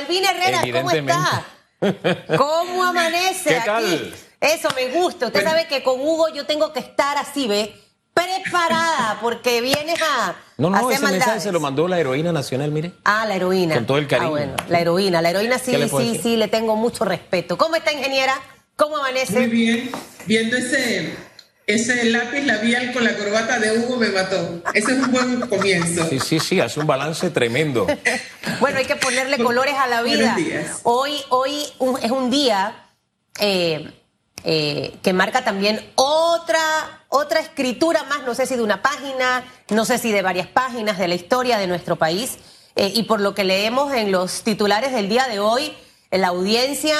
Balvin Herrera, ¿cómo está? ¿Cómo amanece ¿Qué tal? aquí? Eso me gusta. Usted sabe que con Hugo yo tengo que estar así, ¿ve? Preparada, porque vienes a, No, no, hacer ese mensaje maldades. se lo mandó la heroína nacional, mire. Ah, la heroína. Con todo el cariño. Ah, bueno, la heroína. La heroína sí, ¿Qué le puedo sí, decir? sí, le tengo mucho respeto. ¿Cómo está, ingeniera? ¿Cómo Muy amanece? bien. Viendo ese, ese lápiz labial con la corbata de Hugo me mató. Ese es un buen comienzo. Sí, sí, sí, hace un balance tremendo. Bueno, hay que ponerle colores a la vida. Buenos días. Hoy, hoy un- es un día eh, eh, que marca también otra, otra escritura más, no sé si de una página, no sé si de varias páginas de la historia de nuestro país. Eh, y por lo que leemos en los titulares del día de hoy, la audiencia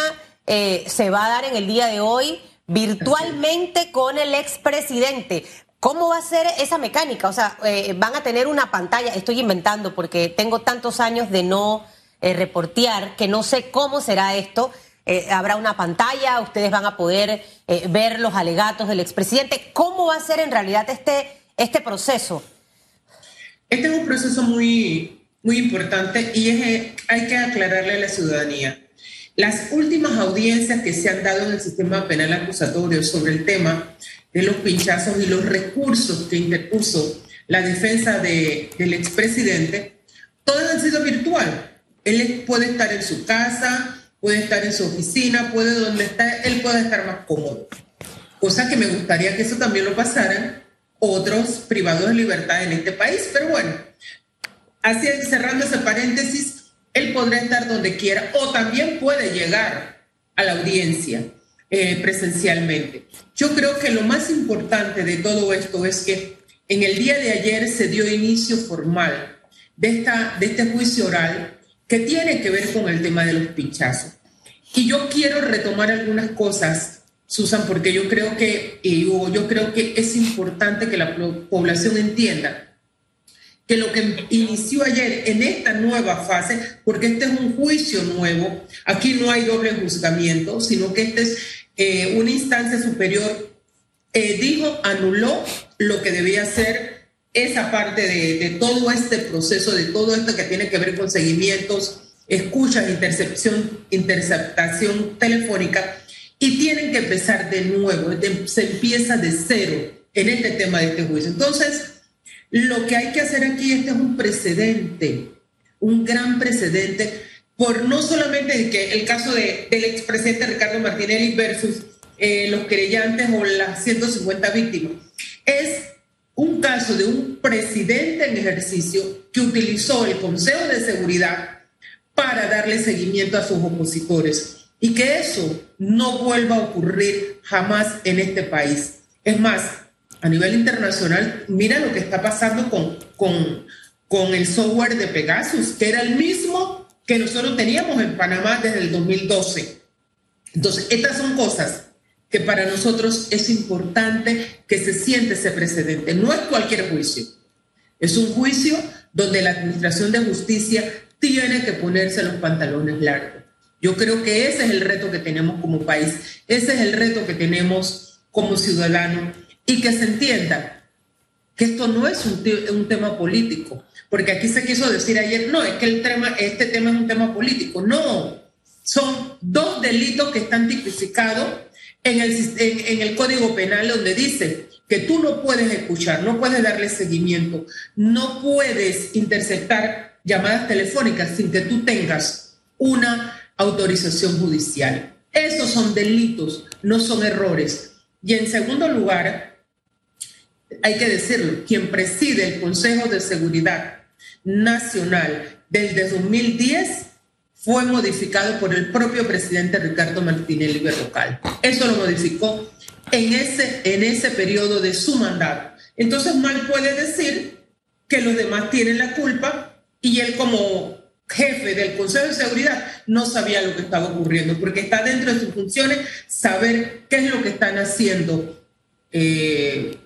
eh, se va a dar en el día de hoy virtualmente con el expresidente. ¿Cómo va a ser esa mecánica? O sea, eh, van a tener una pantalla, estoy inventando porque tengo tantos años de no eh, reportear que no sé cómo será esto. Eh, habrá una pantalla, ustedes van a poder ver los alegatos del expresidente. ¿Cómo va a ser en realidad este, este proceso? Este es un proceso muy, muy importante y es, hay que aclararle a la ciudadanía. Las últimas audiencias que se han dado en el sistema penal acusatorio sobre el tema de los pinchazos y los recursos que interpuso la defensa de- del expresidente, todas han sido virtual. Él puede estar en su casa, puede estar en su oficina, puede donde está, él puede estar más cómodo. Cosa que me gustaría que eso también lo pasaran otros privados de libertad en este país. Pero bueno, así cerrando ese paréntesis, él podrá estar donde quiera o también puede llegar a la audiencia eh, presencialmente. Yo creo que lo más importante de todo esto es que en el día de ayer se dio inicio formal de, esta, de este juicio oral que tiene que ver con el tema de los pinchazos. Y yo quiero retomar algunas cosas, Susan, porque yo creo que, yo creo que es importante que la po- población entienda que lo que inició ayer en esta nueva fase, porque este es un juicio nuevo, aquí no hay doble juzgamiento, sino que este es eh, una instancia superior, eh, dijo, anuló lo que debía ser esa parte de, de todo este proceso, de todo esto que tiene que ver con seguimientos, escuchas, intercepción, interceptación telefónica, y tienen que empezar de nuevo, se empieza de cero en este tema de este juicio. Entonces, lo que hay que hacer aquí, este es un precedente, un gran precedente, por no solamente que el caso de, del expresidente Ricardo Martinelli versus eh, los querellantes o las 150 víctimas, es un caso de un presidente en ejercicio que utilizó el Consejo de Seguridad para darle seguimiento a sus opositores y que eso no vuelva a ocurrir jamás en este país. Es más, a nivel internacional, mira lo que está pasando con, con, con el software de Pegasus, que era el mismo que nosotros teníamos en Panamá desde el 2012. Entonces, estas son cosas que para nosotros es importante que se siente ese precedente. No es cualquier juicio, es un juicio donde la Administración de Justicia tiene que ponerse los pantalones largos. Yo creo que ese es el reto que tenemos como país, ese es el reto que tenemos como ciudadanos y que se entienda que esto no es un, te- un tema político, porque aquí se quiso decir ayer, no, es que el tema, este tema es un tema político. No, son dos delitos que están tipificados en el, en el Código Penal donde dice que tú no puedes escuchar, no puedes darle seguimiento, no puedes interceptar llamadas telefónicas sin que tú tengas una autorización judicial. Esos son delitos, no son errores. Y en segundo lugar, hay que decirlo, quien preside el Consejo de Seguridad Nacional desde 2010 fue modificado por el propio presidente Ricardo Martinelli Berrocal. Eso lo modificó en ese, en ese periodo de su mandato. Entonces, mal puede decir que los demás tienen la culpa y él como jefe del Consejo de Seguridad no sabía lo que estaba ocurriendo, porque está dentro de sus funciones saber qué es lo que están haciendo eh,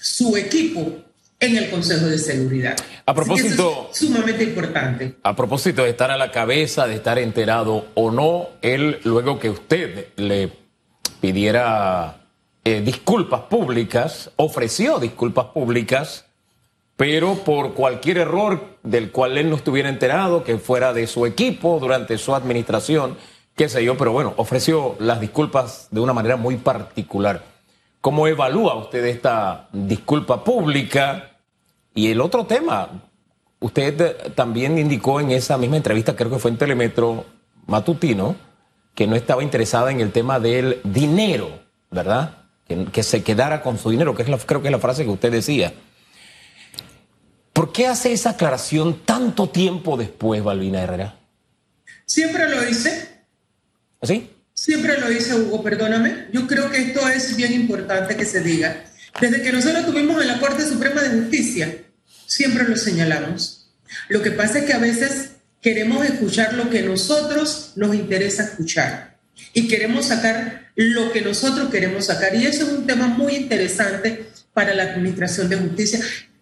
su equipo en el Consejo de Seguridad. A propósito- es sumamente importante. A propósito de estar a la cabeza, de estar enterado o no, él, luego que usted le pidiera eh, disculpas públicas, ofreció disculpas públicas, pero por cualquier error del cual él no estuviera enterado, que fuera de su equipo durante su administración, qué sé yo, pero bueno, ofreció las disculpas de una manera muy particular. ¿Cómo evalúa usted esta disculpa pública? Y el otro tema, usted también indicó en esa misma entrevista, creo que fue en Telemetro Matutino, que no estaba interesada en el tema del dinero, ¿verdad? Que, se quedara con su dinero, que es la, creo que es la frase que usted decía. ¿Por qué hace esa aclaración tanto tiempo después, Balbina Herrera? Siempre lo hice. ¿Así? Siempre lo hice, Hugo, perdóname. Yo creo que esto es bien importante que se diga. Desde que nosotros tuvimos en la Corte Suprema de Justicia, siempre lo señalamos. Lo que pasa es que a veces queremos escuchar lo que nosotros nos interesa escuchar y queremos sacar lo que nosotros queremos sacar. Y eso es un tema muy interesante para la Administración de Justicia.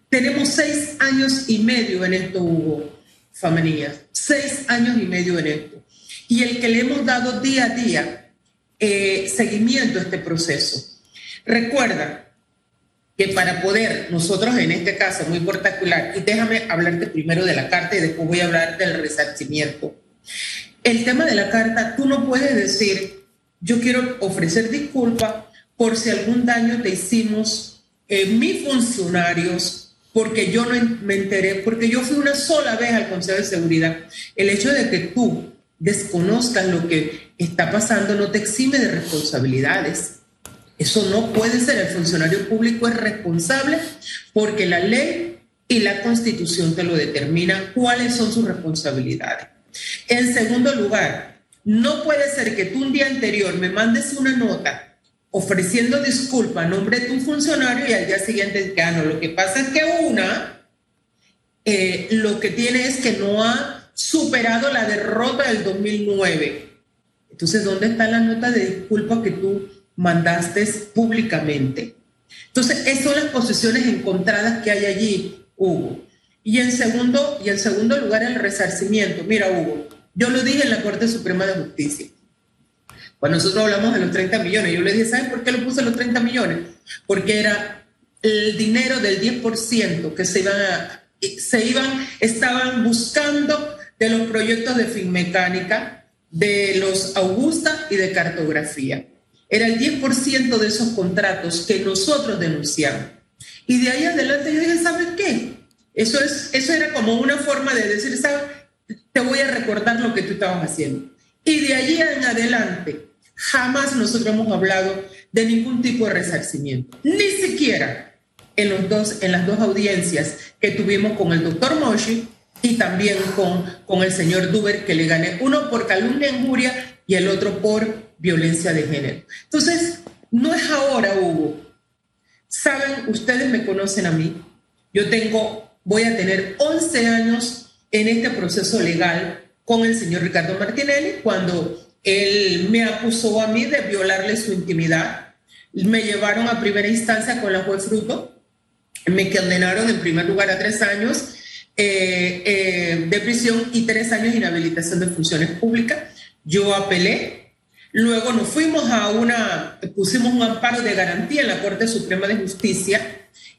Tenemos seis años y medio en esto, Hugo Famanía, seis años y medio en esto. Y el que le hemos dado día a día eh, seguimiento a este proceso. Recuerda que para poder, nosotros en este caso muy particular, y déjame hablarte primero de la carta y después voy a hablar del resarcimiento. El tema de la carta, tú no puedes decir, yo quiero ofrecer disculpas por si algún daño te hicimos eh, mis funcionarios porque yo no me enteré, porque yo fui una sola vez al Consejo de Seguridad. El hecho de que tú desconozcas lo que está pasando no te exime de responsabilidades. Eso no puede ser. El funcionario público es responsable porque la ley y la constitución te lo determinan cuáles son sus responsabilidades. En segundo lugar, no puede ser que tú un día anterior me mandes una nota ofreciendo disculpa a nombre de tu funcionario y al día siguiente gano. Lo que pasa es que una eh, lo que tiene es que no ha superado la derrota del 2009. Entonces, ¿dónde está la nota de disculpa que tú mandaste públicamente? Entonces, esas son las posiciones encontradas que hay allí, Hugo. Y en segundo, y en segundo lugar, el resarcimiento. Mira, Hugo, yo lo dije en la Corte Suprema de Justicia. Cuando nosotros hablamos de los 30 millones, yo le dije, ¿saben por qué lo puse los 30 millones? Porque era el dinero del 10% que se iban, se iban, estaban buscando de los proyectos de finmecánica, de los Augusta y de cartografía. Era el 10% de esos contratos que nosotros denunciamos. Y de ahí adelante yo dije, ¿sabes qué? Eso, es, eso era como una forma de decir, ¿sabes? Te voy a recordar lo que tú estabas haciendo. Y de allí en adelante, Jamás nosotros hemos hablado de ningún tipo de resarcimiento, ni siquiera en, los dos, en las dos audiencias que tuvimos con el doctor Moshi y también con, con el señor Duber, que le gané uno por calumnia e injuria y el otro por violencia de género. Entonces, no es ahora, Hugo. Saben, ustedes me conocen a mí. Yo tengo, voy a tener 11 años en este proceso legal con el señor Ricardo Martinelli cuando él me acusó a mí de violarle su intimidad. Me llevaron a primera instancia con la juez Fruto. Me condenaron en primer lugar a tres años eh, eh, de prisión y tres años de inhabilitación de funciones públicas. Yo apelé. Luego nos fuimos a una, pusimos un amparo de garantía en la Corte Suprema de Justicia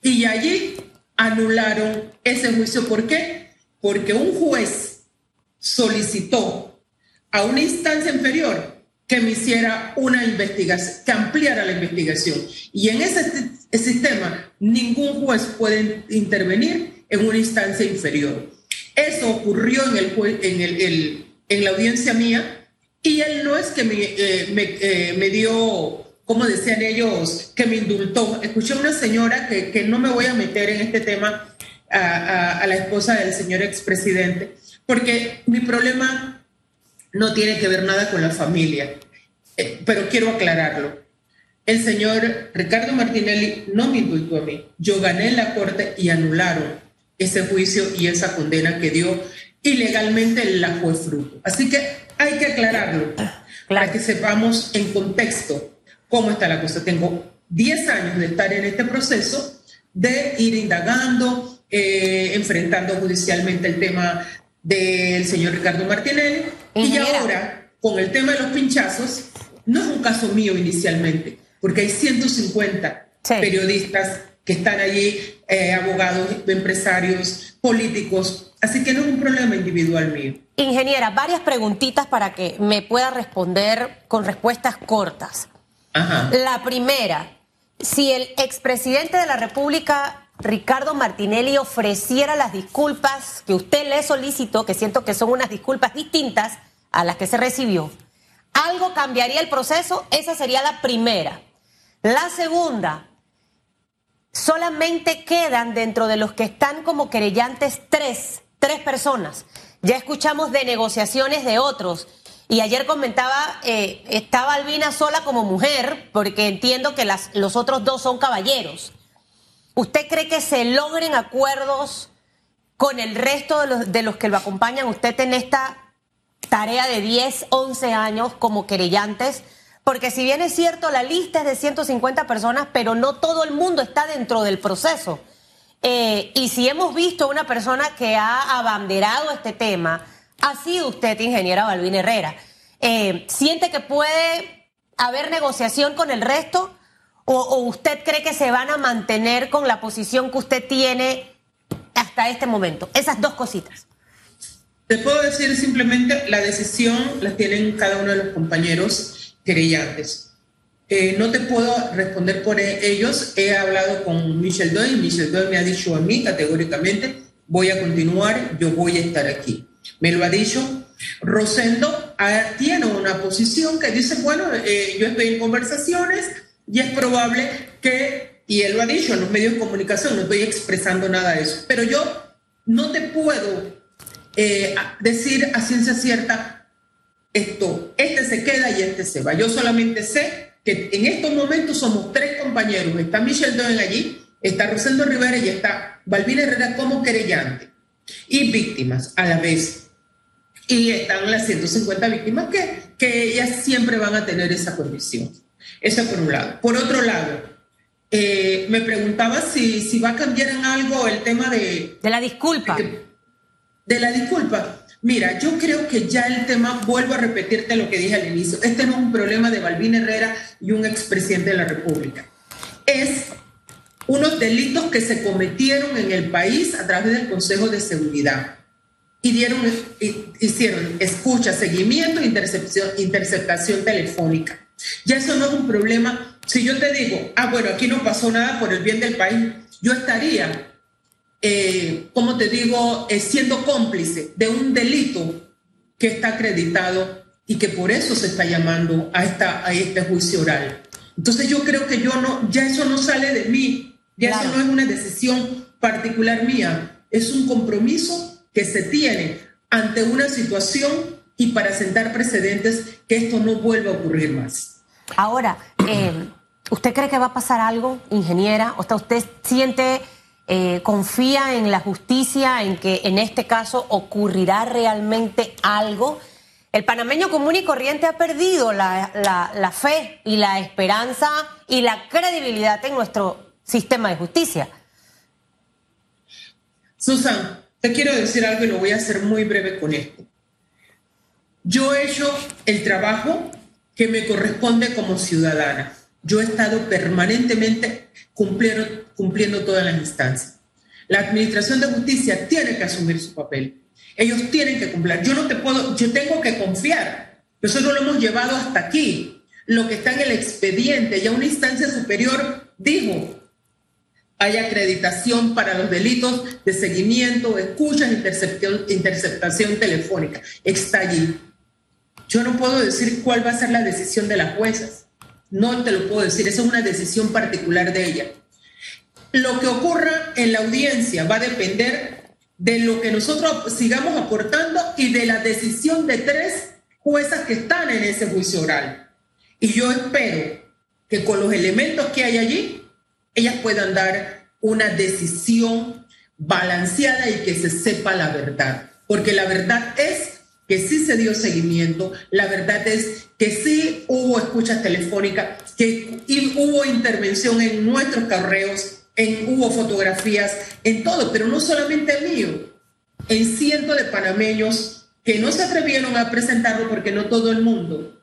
y allí anularon ese juicio. ¿Por qué? Porque un juez solicitó a una instancia inferior que me hiciera una investigación, que ampliara la investigación. Y en ese sistema ningún juez puede intervenir en una instancia inferior. Eso ocurrió en, el, en, el, en la audiencia mía y él no es que me, eh, me, eh, me, dio, como decían ellos, que me indultó. Escuché a una señora que, que no me voy a meter en este tema a, a, a la esposa del señor expresidente, porque mi problema no tiene que ver nada con la familia, eh, pero quiero aclararlo. El señor Ricardo Martinelli no me indultó a mí. Yo gané la corte y anularon ese juicio y esa condena que dio ilegalmente la juez Fruto. Así que hay que aclararlo para que sepamos en contexto cómo está la cosa. Tengo 10 años de estar en este proceso, de ir indagando, eh, enfrentando judicialmente el tema del señor Ricardo Martinelli. Y ahora, con el tema de los pinchazos, no es un caso mío inicialmente, porque hay 150 periodistas que están allí, eh, abogados, empresarios, políticos, Así que no es un problema individual mío. Ingeniera, varias preguntitas para que me pueda responder con respuestas cortas. La primera, si el expresidente de la República, Ricardo Martinelli, ofreciera las disculpas que usted le solicitó, que siento que son unas disculpas distintas a las que se recibió, ¿algo cambiaría el proceso? Esa sería la primera. La segunda, solamente quedan dentro de los que están como querellantes tres tres personas. Ya escuchamos de negociaciones de otros. Y ayer comentaba, eh, estaba Albina sola como mujer, porque entiendo que las, los otros dos son caballeros. ¿Usted cree que se logren acuerdos con el resto de los, de los que lo acompañan usted en esta tarea de 10, 11 años como querellantes? Porque si bien es cierto, la lista es de 150 personas, pero no todo el mundo está dentro del proceso. Eh, y si hemos visto una persona que ha abanderado este tema, ha sido usted, ingeniera Balvin Herrera. Eh, ¿Siente que puede haber negociación con el resto? O, usted cree que se van a mantener con la posición que usted tiene hasta este momento? Esas dos cositas. Te puedo decir simplemente, la decisión la tienen cada uno de los compañeros querellantes. Eh, no te puedo responder por ellos. He hablado con Michelle Doyle y Michelle Doyle me ha dicho a mí categóricamente, voy a continuar, yo voy a estar aquí. Me lo ha dicho. Rosendo tiene una posición que dice, bueno, eh, yo estoy en conversaciones y es probable que, y él lo ha dicho en los medios de comunicación, no estoy expresando nada de eso, pero yo no te puedo eh, decir a ciencia cierta esto, este se queda y este se va. Yo solamente sé que en estos momentos somos tres compañeros. Está Michelle Doyle allí, está Rosendo Rivera y está Balbina Herrera como querellante y víctimas a la vez. Y están las 150 víctimas que, que ellas siempre van a tener esa condición. Eso por un lado. Por otro lado, eh, me preguntaba si, si va a cambiar en algo el tema de... De la disculpa. De, de la disculpa. Mira, yo creo que ya el tema, vuelvo a repetirte lo que dije al inicio, este no es un problema de Balvin Herrera y un expresidente de la República. Es unos delitos que se cometieron en el país a través del Consejo de Seguridad y dieron, hicieron escucha, seguimiento, intercepción, interceptación telefónica. Ya eso no es un problema. Si yo te digo, ah, bueno, aquí no pasó nada por el bien del país, yo estaría eh, como te digo, eh, siendo cómplice de un delito que está acreditado y que por eso se está llamando a, esta, a este juicio oral. Entonces yo creo que yo no, ya eso no sale de mí, ya eso no es una decisión particular mía, es un compromiso que se tiene ante una situación y para sentar precedentes que esto no vuelva a ocurrir más. Ahora, eh, ¿usted cree que va a pasar algo, ingeniera? O sea, ¿usted siente eh, confía en la justicia, en que en este caso ocurrirá realmente algo. El panameño común y corriente ha perdido la, fe y la esperanza y la credibilidad en nuestro sistema de justicia. Susan, te quiero decir algo y lo voy a hacer muy breve con esto. Yo he hecho el trabajo que me corresponde como ciudadana. Yo he estado permanentemente cumpliendo, cumpliendo todas las instancias. La Administración de Justicia tiene que asumir su papel. Ellos tienen que cumplir. Yo no te puedo, yo tengo que confiar. Nosotros lo hemos llevado hasta aquí. Lo que está en el expediente, ya una instancia superior dijo, hay acreditación para los delitos de seguimiento, escuchas, interceptación, interceptación telefónica. Está allí. Yo no puedo decir cuál va a ser la decisión de las juezas. No te lo puedo decir, esa es una decisión particular de ella. Lo que ocurra en la audiencia va a depender de lo que nosotros sigamos aportando y de la decisión de tres juezas que están en ese juicio oral. Y yo espero que con los elementos que hay allí, ellas puedan dar una decisión balanceada y que se sepa la verdad. Porque la verdad es que sí se dio seguimiento, la verdad es que sí hubo escuchas telefónicas, que hubo intervención en nuestros correos, en, hubo fotografías, en todo, pero no solamente mío, en cientos de panameños que no se atrevieron a presentarlo porque no todo el mundo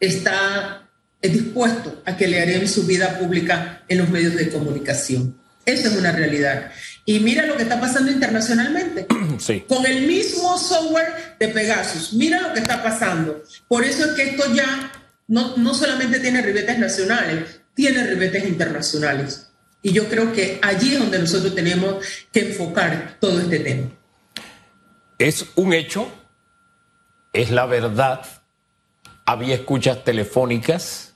está dispuesto a que le harían su vida pública en los medios de comunicación. Esa es una realidad. Y mira lo que está pasando internacionalmente. Con el mismo software de Pegasus. Mira lo que está pasando. Por eso es que esto ya no, no solamente tiene ribetes nacionales, tiene ribetes internacionales. Y yo creo que allí es donde nosotros tenemos que enfocar todo este tema. Es un hecho, es la verdad. Había escuchas telefónicas,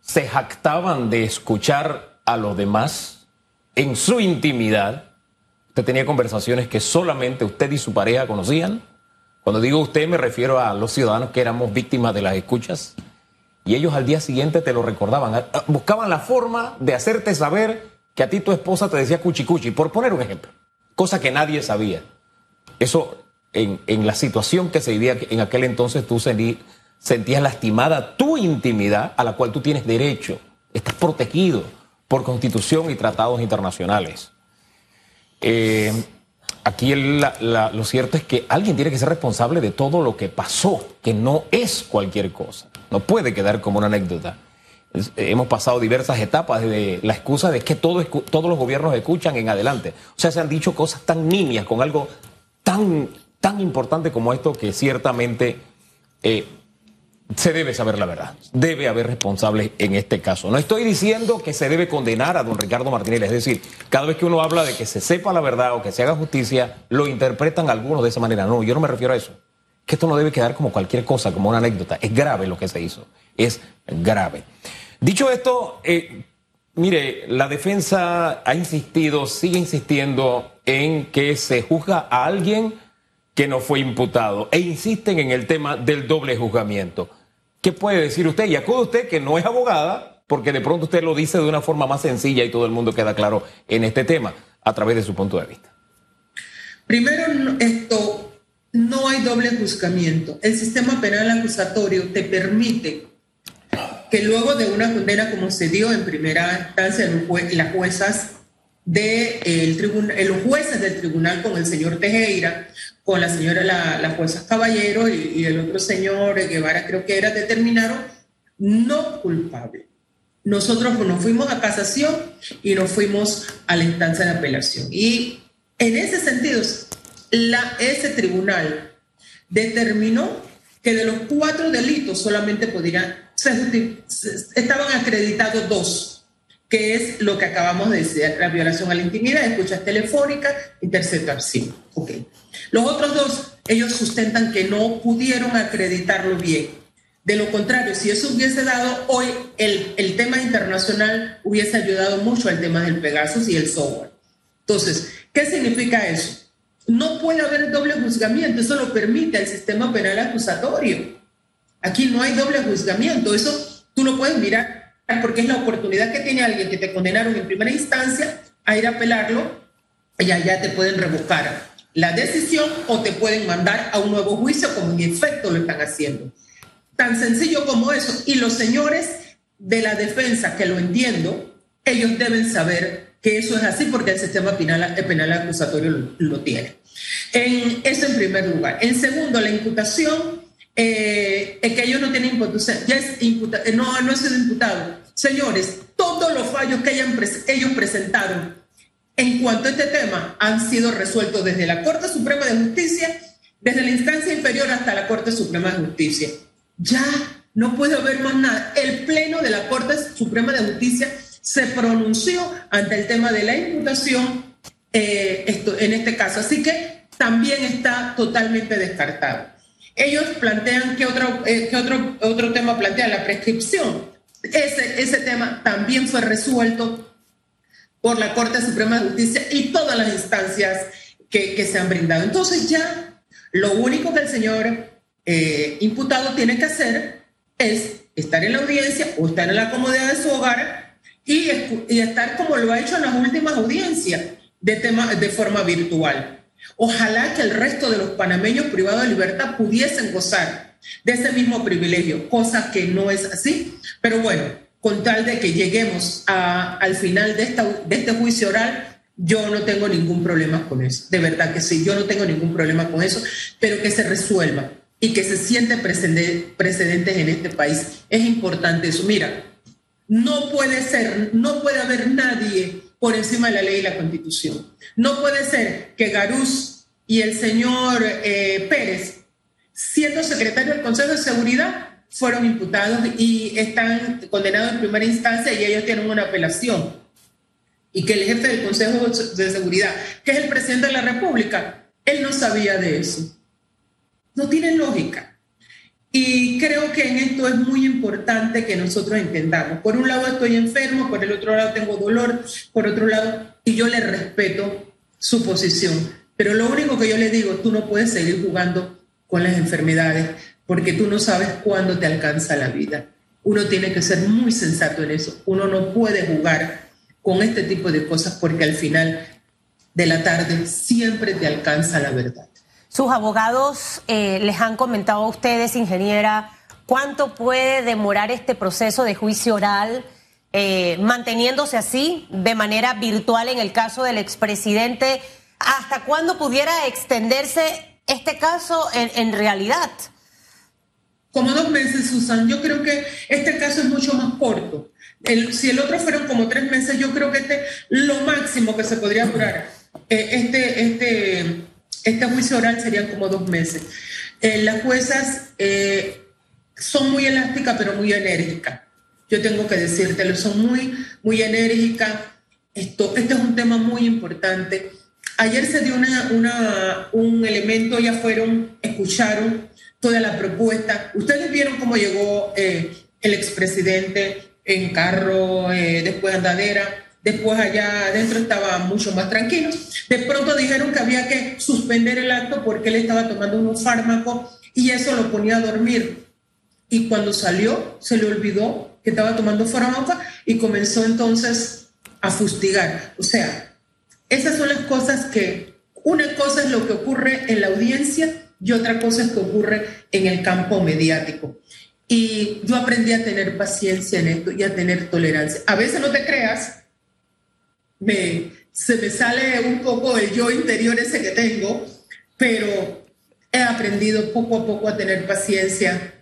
se jactaban de escuchar a los demás en su intimidad. Usted tenía conversaciones que solamente usted y su pareja conocían. Cuando digo usted me refiero a los ciudadanos que éramos víctimas de las escuchas y ellos al día siguiente te lo recordaban. Buscaban la forma de hacerte saber que a ti tu esposa te decía cuchi cuchi, por poner un ejemplo, cosa que nadie sabía. Eso en, la situación que se vivía en aquel entonces tú sentías lastimada tu intimidad a la cual tú tienes derecho, estás protegido por constitución y tratados internacionales. Eh, aquí lo cierto es que alguien tiene que ser responsable de todo lo que pasó, que no es cualquier cosa. No puede quedar como una anécdota. hemos pasado diversas etapas de la excusa de que todos los gobiernos escuchan en adelante. O sea, se han dicho cosas tan nimias con algo tan, tan importante como esto que ciertamente eh, se debe saber la verdad. Debe haber responsables en este caso. No estoy diciendo que se debe condenar a don Ricardo Martínez. Es decir, cada vez que uno habla de que se sepa la verdad o que se haga justicia, lo interpretan algunos de esa manera. No, yo no me refiero a eso que esto no debe quedar como cualquier cosa, como una anécdota. Es grave lo que se hizo. Es grave. Dicho esto, eh, mire, la defensa ha insistido, sigue insistiendo en que se juzga a alguien que no fue imputado e insisten en el tema del doble juzgamiento. ¿Qué puede decir usted? Y acude usted que no es abogada, porque de pronto usted lo dice de una forma más sencilla y todo el mundo queda claro en este tema a través de su punto de vista. Primero, esto no hay doble juzgamiento. El sistema penal acusatorio te permite que luego de una condena como se dio en primera instancia las juezas de tribunal, los jueces del tribunal con el señor Tejera, con la señora la, la jueza Caballero y, el otro señor Guevara creo que era, determinaron no culpable. Nosotros nos fuimos a casación y nos fuimos a la instancia de apelación. Y en ese sentido, la, ese tribunal determinó que de los cuatro delitos solamente podrían, estaban acreditados dos, que es lo que acabamos de decir, la violación a la intimidad, escuchas telefónicas, interceptación. Okay. Los otros dos, ellos sustentan que no pudieron acreditarlo bien. De lo contrario, si eso hubiese dado hoy, el, el tema internacional hubiese ayudado mucho al tema del Pegasus y el software. Entonces, ¿qué significa eso? No puede haber doble juzgamiento, eso lo permite el sistema penal acusatorio. Aquí no hay doble juzgamiento, eso tú lo puedes mirar porque es la oportunidad que tiene alguien que te condenaron en primera instancia a ir a apelarlo y allá te pueden revocar la decisión o te pueden mandar a un nuevo juicio como en efecto lo están haciendo. Tan sencillo como eso. Y los señores de la defensa, que lo entiendo, ellos deben saber que eso es así porque el sistema penal, penal acusatorio lo, tiene. En, eso en primer lugar. En segundo, la imputación, eh, es que ellos no tienen imputación, eh, no, no ha sido imputado. Señores, todos los fallos que hayan ellos presentaron en cuanto a este tema han sido resueltos desde la Corte Suprema de Justicia, desde la instancia inferior hasta la Corte Suprema de Justicia. Ya no puede haber más nada. El Pleno de la Corte Suprema de Justicia se pronunció ante el tema de la imputación eh, en este caso. Así que también está totalmente descartado. Ellos plantean que otro, eh, otro, otro tema plantea la prescripción. Ese, ese tema también fue resuelto por la Corte Suprema de Justicia y todas las instancias que, que se han brindado. Entonces ya lo único que el señor eh, imputado tiene que hacer es estar en la audiencia o estar en la comodidad de su hogar y, estar como lo ha hecho en las últimas audiencias de, tema, de forma virtual. Ojalá que el resto de los panameños privados de libertad pudiesen gozar de ese mismo privilegio, cosa que no es así. Pero bueno, con tal de que lleguemos al final de, de este juicio oral, yo no tengo ningún problema con eso. De verdad que sí, yo no tengo ningún problema con eso, pero que se resuelva y que se sienten precedentes en este país. Es importante eso. Mira, no puede ser, no puede haber nadie por encima de la ley y la constitución. No puede ser que Garús y el señor eh, Pérez, siendo secretario del Consejo de Seguridad, fueron imputados y están condenados en primera instancia y ellos tienen una apelación. Y que el jefe del Consejo de Seguridad, que es el presidente de la República, él no sabía de eso. No tiene lógica. Y creo que en esto es muy importante que nosotros entendamos. Por un lado estoy enfermo, por el otro lado tengo dolor, por otro lado, y yo le respeto su posición. Pero lo único que yo le digo, tú no puedes seguir jugando con las enfermedades porque tú no sabes cuándo te alcanza la vida. Uno tiene que ser muy sensato en eso. Uno no puede jugar con este tipo de cosas porque al final de la tarde siempre te alcanza la verdad. Sus abogados eh, les han comentado a ustedes, ingeniera, cuánto puede demorar este proceso de juicio oral, eh, manteniéndose así de manera virtual en el caso del expresidente. ¿Hasta cuándo pudiera extenderse este caso en realidad? como dos meses, Susan. Yo creo que este caso es mucho más corto. si el otro fueron como tres meses, yo creo que este lo máximo que se podría durar. Eh, este, este, este juicio oral serían como dos meses. Eh, las juezas eh, son muy elásticas, pero muy enérgicas. Yo tengo que decírtelo, son muy, muy enérgicas. Esto, este es un tema muy importante. Ayer se dio una, una, un elemento, ya fueron, escucharon toda la propuesta. Ustedes vieron cómo llegó eh, el expresidente en carro, eh, después andadera, después allá adentro estaba mucho más tranquilo. De pronto dijeron que había que suspender el acto porque él estaba tomando unos fármacos y eso lo ponía a dormir. Y cuando salió, se le olvidó que estaba tomando fármacos y comenzó entonces a fustigar. O sea, esas son las cosas que, una cosa es lo que ocurre en la audiencia y otra cosa es que ocurre en el campo mediático. Y yo aprendí a tener paciencia en esto y a tener tolerancia. A veces no te creas, me, se me sale un poco el yo interior ese que tengo, pero he aprendido poco a poco a tener paciencia,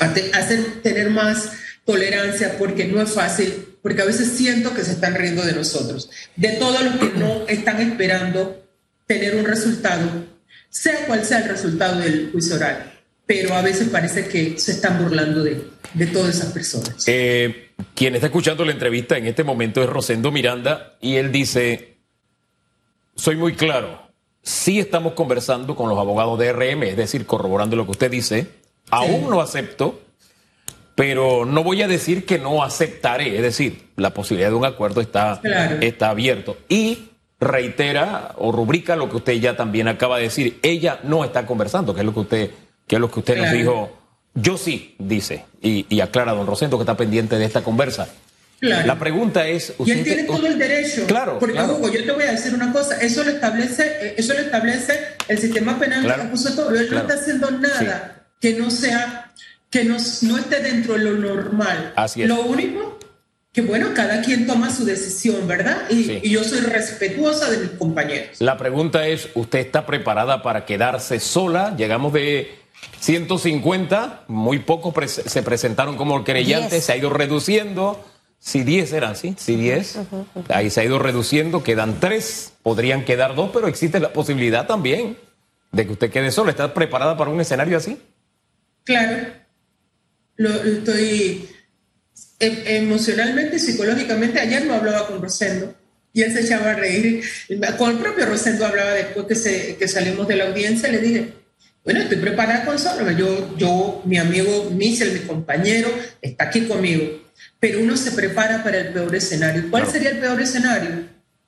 a, hacer, tener más tolerancia, porque no es fácil, porque a veces siento que se están riendo de nosotros, de todos los que no están esperando tener un resultado sea cual sea el resultado del juicio oral, pero a veces parece que se están burlando de, de todas esas personas. Eh, quien está escuchando la entrevista en este momento es Rosendo Miranda y él dice, soy muy claro, sí estamos conversando con los abogados de RM, es decir, corroborando lo que usted dice, aún no acepto, pero no voy a decir que no aceptaré, es decir, la posibilidad de un acuerdo está, está abierto. Y reitera o rubrica lo que usted ya también acaba de decir. Ella no está conversando, que es lo que usted, que es lo que usted nos dijo. Yo sí, dice, y, aclara don Rosendo que está pendiente de esta conversa. La pregunta es. y él tiene todo el derecho. Claro. Porque, Hugo, yo te voy a decir una cosa: eso lo establece, eh, eso lo establece el sistema penal claro. Él no está haciendo nada que no sea, que no, no esté dentro de lo normal. Así es. Lo único que bueno, cada quien toma su decisión, ¿verdad? Y, yo soy respetuosa de mis compañeros. La pregunta es, ¿usted está preparada para quedarse sola? Llegamos de 150, muy pocos se presentaron como querellantes, se ha ido reduciendo. Si 10 eran, ¿sí? Si 10, ahí se ha ido reduciendo, quedan 3, podrían quedar 2, pero existe la posibilidad también de que usted quede sola. ¿Está preparada para un escenario así? Claro, lo estoy Em, emocionalmente y psicológicamente, ayer no hablaba con Rosendo y él se echaba a reír. Con el propio Rosendo hablaba después que, se, que salimos de la audiencia, le dije, bueno, estoy preparada con solo, yo, yo, mi amigo Michel, mi compañero, está aquí conmigo, pero uno se prepara para el peor escenario. ¿Cuál sería el peor escenario?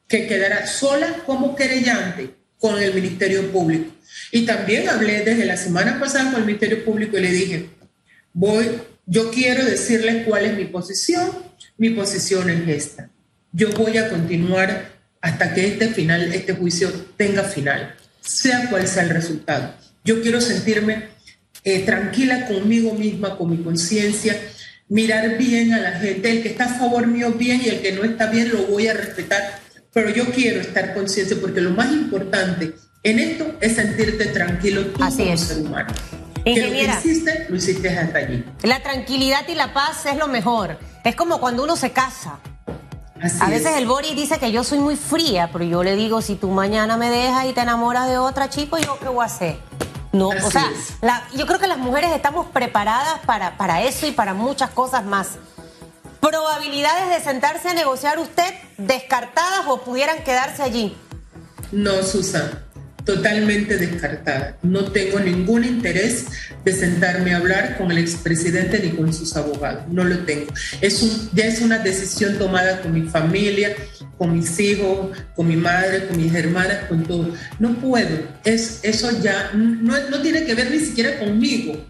Que quedara sola como querellante con el Ministerio Público. Y también hablé desde la semana pasada con el Ministerio Público y le dije, voy yo quiero decirles cuál es mi posición. Mi posición es esta. Yo voy a continuar hasta que este final, este juicio tenga final, sea cual sea el resultado. Yo quiero sentirme eh, tranquila conmigo misma, con mi conciencia, mirar bien a la gente, el que está a favor mío bien y el que no está bien lo voy a respetar, pero yo quiero estar consciente porque lo más importante en esto es sentirte tranquilo tú como ser humano. Ingeniera, que lo hiciste, hasta allí. La tranquilidad y la paz es lo mejor. Es como cuando uno se casa. a veces el Boris dice que yo soy muy fría, pero yo le digo, si tú mañana me dejas y te enamoras de otra chico, ¿yo qué voy a hacer? No, o sea, yo creo que las mujeres estamos preparadas para, para eso y para muchas cosas más. ¿Probabilidades de sentarse a negociar usted descartadas o pudieran quedarse allí? No, Susan totalmente descartada. No tengo ningún interés de sentarme a hablar con el expresidente ni con sus abogados. No lo tengo. Es un, ya es una decisión tomada con mi familia, con mis hijos, con mi madre, con mis hermanas, con todo. No puedo. Es, eso ya no, no tiene que ver ni siquiera conmigo.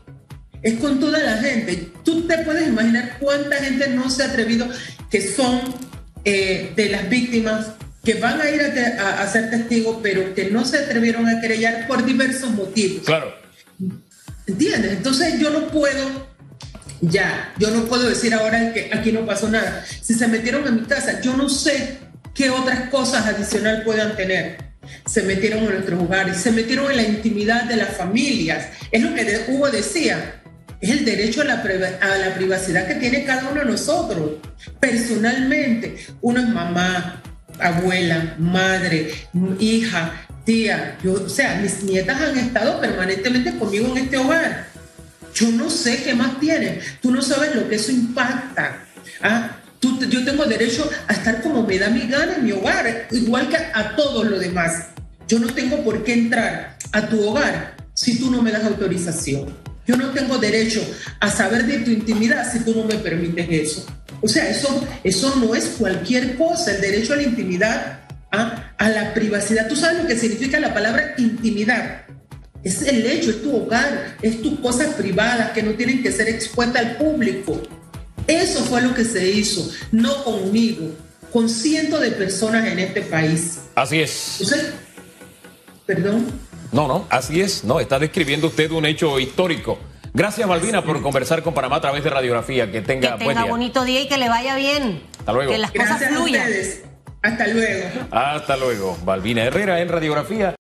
Es con toda la gente. Tú te puedes imaginar cuánta gente no se ha atrevido que son eh, de las víctimas que van a ir a, ser testigos, pero que no se atrevieron a querellar por diversos motivos. Claro. ¿Entiendes? Entonces yo no puedo, ya, yo no puedo decir ahora que aquí no pasó nada. Si se metieron en mi casa, yo no sé qué otras cosas adicional puedan tener. Se metieron en nuestros hogares, se metieron en la intimidad de las familias. Es lo que Hugo decía, es el derecho a la, a la privacidad que tiene cada uno de nosotros. Personalmente, uno es mamá, abuela, madre, hija, tía, yo, o sea, mis nietas han estado permanentemente conmigo en este hogar. Yo no sé qué más tienen. Tú no sabes lo que eso impacta. ¿ah? Tú, yo tengo derecho a estar como me da mi gana en mi hogar, igual que a todos los demás. Yo no tengo por qué entrar a tu hogar si tú no me das autorización. Yo no tengo derecho a saber de tu intimidad si tú no me permites eso. O sea, eso, eso no es cualquier cosa, el derecho a la intimidad, ¿ah? a la privacidad. ¿Tú sabes lo que significa la palabra intimidad? Es el hecho, es tu hogar, es tus cosas privadas que no tienen que ser expuestas al público. Eso fue lo que se hizo, no conmigo, con cientos de personas en este país. Así es. Perdón. No, no, así es. No, está describiendo usted un hecho histórico. Gracias, Malvina, por conversar con Panamá a través de radiografía. Que tenga, que tenga bonito día y que le vaya bien. Hasta luego. Que las cosas fluyan. Hasta luego. Hasta luego. Malvina Herrera en radiografía.